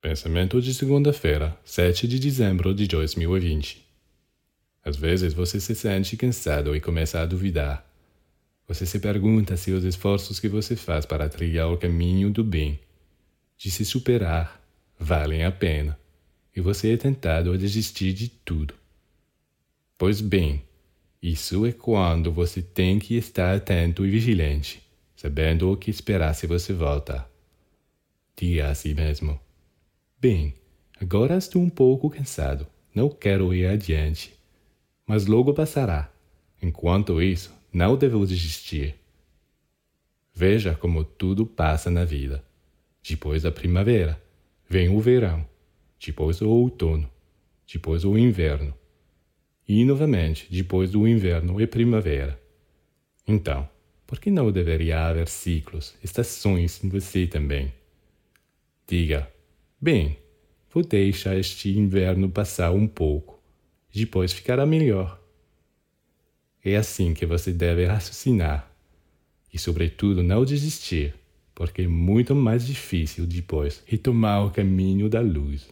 Pensamento de segunda-feira, 7 de dezembro de 2020. Às vezes você se sente cansado e começa a duvidar. Você se pergunta se os esforços que você faz para trilhar o caminho do bem, de se superar, valem a pena, e você é tentado a desistir de tudo. Pois bem, isso é quando você tem que estar atento e vigilante, sabendo o que esperar se você voltar. Diga a si mesmo Bem, agora estou um pouco cansado. Não quero ir adiante. Mas logo passará. Enquanto isso, não devo desistir. Veja como tudo passa na vida. Depois da primavera, vem o verão. Depois o outono. Depois o inverno. E novamente, depois do inverno e primavera. Então, por que não deveria haver ciclos, estações em você também? Diga, Bem, vou deixar este inverno passar um pouco, depois ficará melhor. É assim que você deve raciocinar e, sobretudo, não desistir, porque é muito mais difícil depois retomar o caminho da luz.